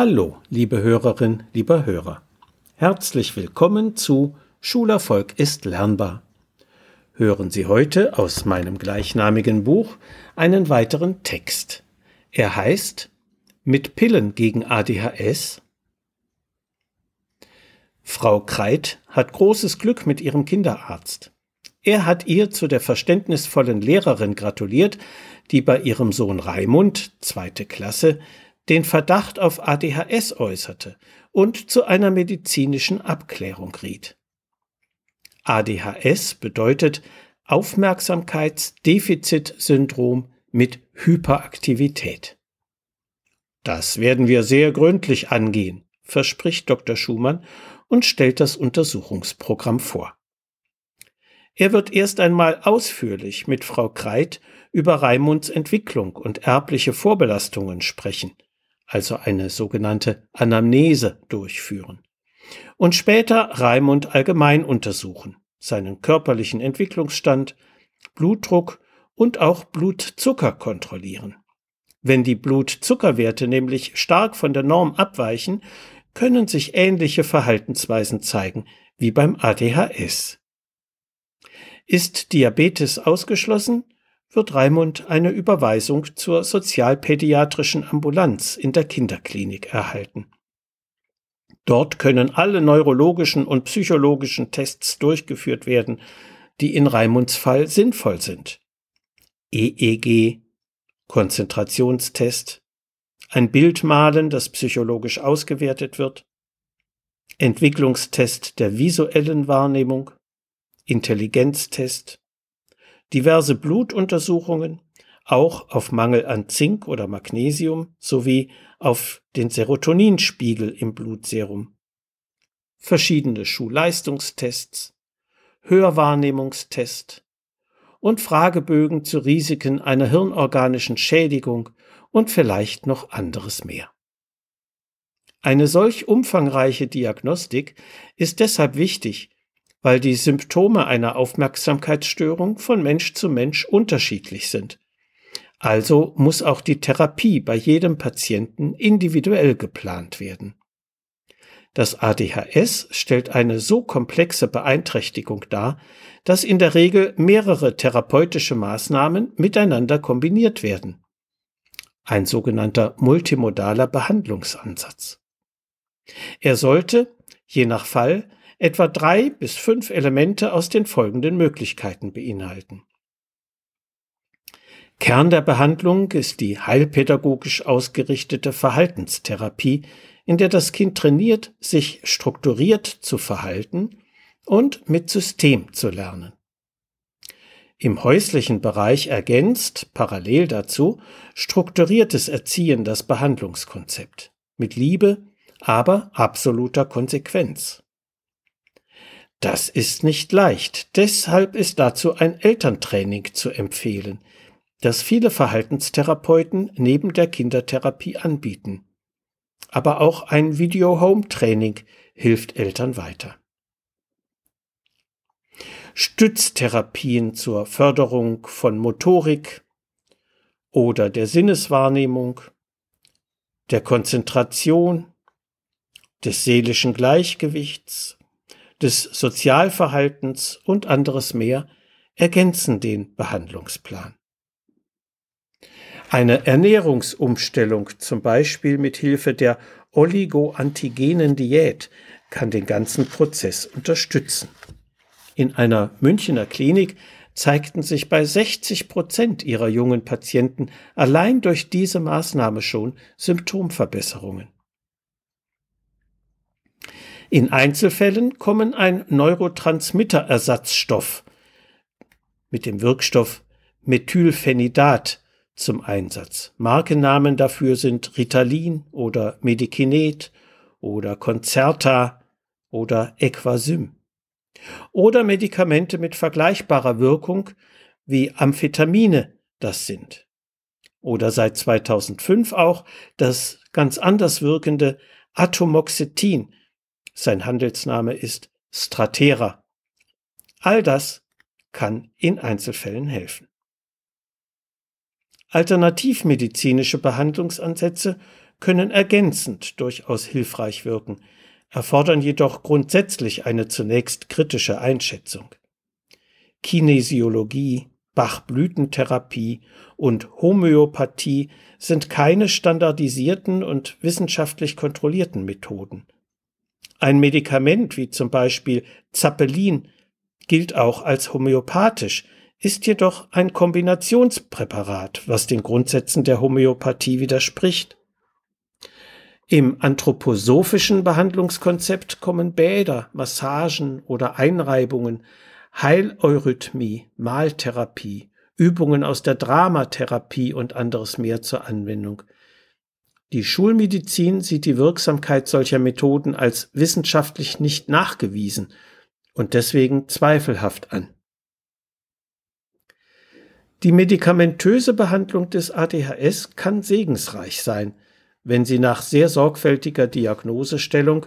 Hallo, liebe Hörerin, lieber Hörer. Herzlich willkommen zu Schulerfolg ist lernbar. Hören Sie heute aus meinem gleichnamigen Buch einen weiteren Text. Er heißt Mit Pillen gegen ADHS. Frau Kreit hat großes Glück mit ihrem Kinderarzt. Er hat ihr zu der verständnisvollen Lehrerin gratuliert, die bei ihrem Sohn Raimund, zweite Klasse, den Verdacht auf ADHS äußerte und zu einer medizinischen Abklärung riet. ADHS bedeutet Aufmerksamkeitsdefizitsyndrom mit Hyperaktivität. Das werden wir sehr gründlich angehen, verspricht Dr. Schumann und stellt das Untersuchungsprogramm vor. Er wird erst einmal ausführlich mit Frau Kreit über Raimunds Entwicklung und erbliche Vorbelastungen sprechen, also eine sogenannte Anamnese durchführen. Und später Raimund allgemein untersuchen, seinen körperlichen Entwicklungsstand, Blutdruck und auch Blutzucker kontrollieren. Wenn die Blutzuckerwerte nämlich stark von der Norm abweichen, können sich ähnliche Verhaltensweisen zeigen wie beim ADHS. Ist Diabetes ausgeschlossen, wird Raimund eine Überweisung zur sozialpädiatrischen Ambulanz in der Kinderklinik erhalten. Dort können alle neurologischen und psychologischen Tests durchgeführt werden, die in Raimunds Fall sinnvoll sind. EEG, Konzentrationstest, ein Bild malen, das psychologisch ausgewertet wird, Entwicklungstest der visuellen Wahrnehmung, Intelligenztest, diverse Blutuntersuchungen, auch auf Mangel an Zink oder Magnesium sowie auf den Serotoninspiegel im Blutserum, verschiedene Schulleistungstests, Hörwahrnehmungstest und Fragebögen zu Risiken einer hirnorganischen Schädigung und vielleicht noch anderes mehr. Eine solch umfangreiche Diagnostik ist deshalb wichtig, weil die Symptome einer Aufmerksamkeitsstörung von Mensch zu Mensch unterschiedlich sind. Also muss auch die Therapie bei jedem Patienten individuell geplant werden. Das ADHS stellt eine so komplexe Beeinträchtigung dar, dass in der Regel mehrere therapeutische Maßnahmen miteinander kombiniert werden. Ein sogenannter multimodaler Behandlungsansatz. Er sollte, je nach Fall, etwa drei bis fünf Elemente aus den folgenden Möglichkeiten beinhalten. Kern der Behandlung ist die heilpädagogisch ausgerichtete Verhaltenstherapie, in der das Kind trainiert, sich strukturiert zu verhalten und mit System zu lernen. Im häuslichen Bereich ergänzt, parallel dazu, strukturiertes Erziehen das Behandlungskonzept mit Liebe, aber absoluter Konsequenz. Das ist nicht leicht. Deshalb ist dazu ein Elterntraining zu empfehlen, das viele Verhaltenstherapeuten neben der Kindertherapie anbieten. Aber auch ein Video-Home-Training hilft Eltern weiter. Stütztherapien zur Förderung von Motorik oder der Sinneswahrnehmung, der Konzentration, des seelischen Gleichgewichts des Sozialverhaltens und anderes mehr ergänzen den Behandlungsplan. Eine Ernährungsumstellung, zum Beispiel mit Hilfe der oligoantigenen Diät, kann den ganzen Prozess unterstützen. In einer Münchner Klinik zeigten sich bei 60 Prozent ihrer jungen Patienten allein durch diese Maßnahme schon Symptomverbesserungen. In Einzelfällen kommen ein Neurotransmitterersatzstoff mit dem Wirkstoff Methylphenidat zum Einsatz. Markennamen dafür sind Ritalin oder Medikinet oder Concerta oder Equasym. Oder Medikamente mit vergleichbarer Wirkung wie Amphetamine das sind. Oder seit 2005 auch das ganz anders wirkende Atomoxetin, sein Handelsname ist Stratera. All das kann in Einzelfällen helfen. Alternativmedizinische Behandlungsansätze können ergänzend durchaus hilfreich wirken, erfordern jedoch grundsätzlich eine zunächst kritische Einschätzung. Kinesiologie, Bachblütentherapie und Homöopathie sind keine standardisierten und wissenschaftlich kontrollierten Methoden. Ein Medikament wie zum Beispiel Zappelin gilt auch als homöopathisch, ist jedoch ein Kombinationspräparat, was den Grundsätzen der Homöopathie widerspricht. Im anthroposophischen Behandlungskonzept kommen Bäder, Massagen oder Einreibungen, Heileurythmie, Maltherapie, Übungen aus der Dramatherapie und anderes mehr zur Anwendung. Die Schulmedizin sieht die Wirksamkeit solcher Methoden als wissenschaftlich nicht nachgewiesen und deswegen zweifelhaft an. Die medikamentöse Behandlung des ADHS kann segensreich sein, wenn sie nach sehr sorgfältiger Diagnosestellung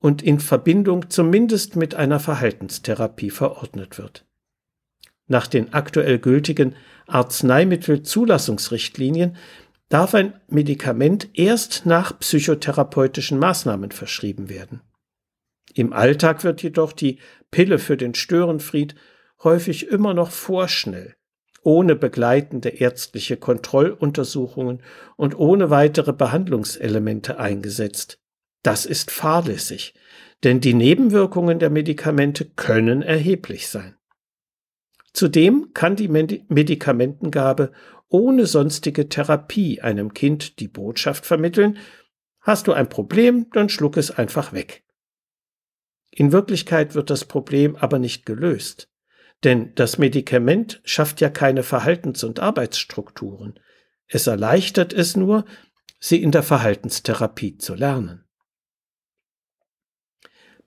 und in Verbindung zumindest mit einer Verhaltenstherapie verordnet wird. Nach den aktuell gültigen Arzneimittelzulassungsrichtlinien darf ein Medikament erst nach psychotherapeutischen Maßnahmen verschrieben werden. Im Alltag wird jedoch die Pille für den Störenfried häufig immer noch vorschnell ohne begleitende ärztliche Kontrolluntersuchungen und ohne weitere Behandlungselemente eingesetzt. Das ist fahrlässig, denn die Nebenwirkungen der Medikamente können erheblich sein. Zudem kann die Medikamentengabe ohne sonstige Therapie einem Kind die Botschaft vermitteln, hast du ein Problem, dann schluck es einfach weg. In Wirklichkeit wird das Problem aber nicht gelöst. Denn das Medikament schafft ja keine Verhaltens- und Arbeitsstrukturen. Es erleichtert es nur, sie in der Verhaltenstherapie zu lernen.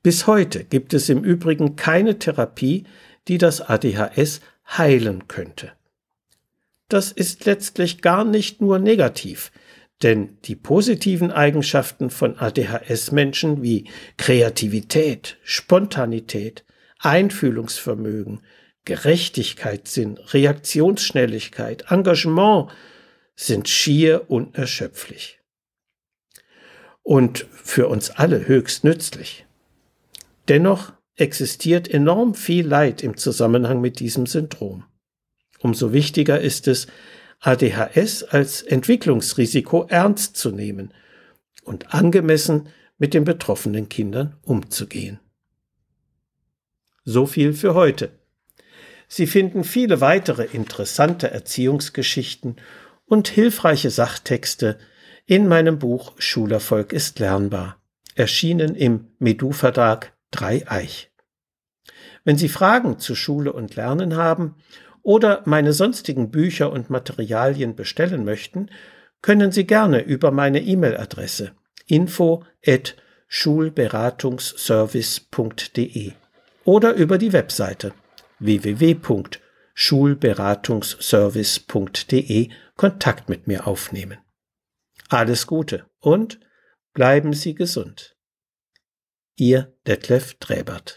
Bis heute gibt es im Übrigen keine Therapie, die das ADHS heilen könnte. Das ist letztlich gar nicht nur negativ, denn die positiven Eigenschaften von ADHS-Menschen wie Kreativität, Spontanität, Einfühlungsvermögen, Gerechtigkeitssinn, Reaktionsschnelligkeit, Engagement sind schier unerschöpflich. Und für uns alle höchst nützlich. Dennoch existiert enorm viel Leid im Zusammenhang mit diesem Syndrom. Umso wichtiger ist es, ADHS als Entwicklungsrisiko ernst zu nehmen und angemessen mit den betroffenen Kindern umzugehen. So viel für heute. Sie finden viele weitere interessante Erziehungsgeschichten und hilfreiche Sachtexte in meinem Buch Schulerfolg ist lernbar, erschienen im Medu Verlag Dreieich. Wenn Sie Fragen zu Schule und Lernen haben oder meine sonstigen Bücher und Materialien bestellen möchten, können Sie gerne über meine E-Mail-Adresse info at schulberatungsservice.de oder über die Webseite www.schulberatungsservice.de Kontakt mit mir aufnehmen. Alles Gute und bleiben Sie gesund. Ihr Detlef Träbert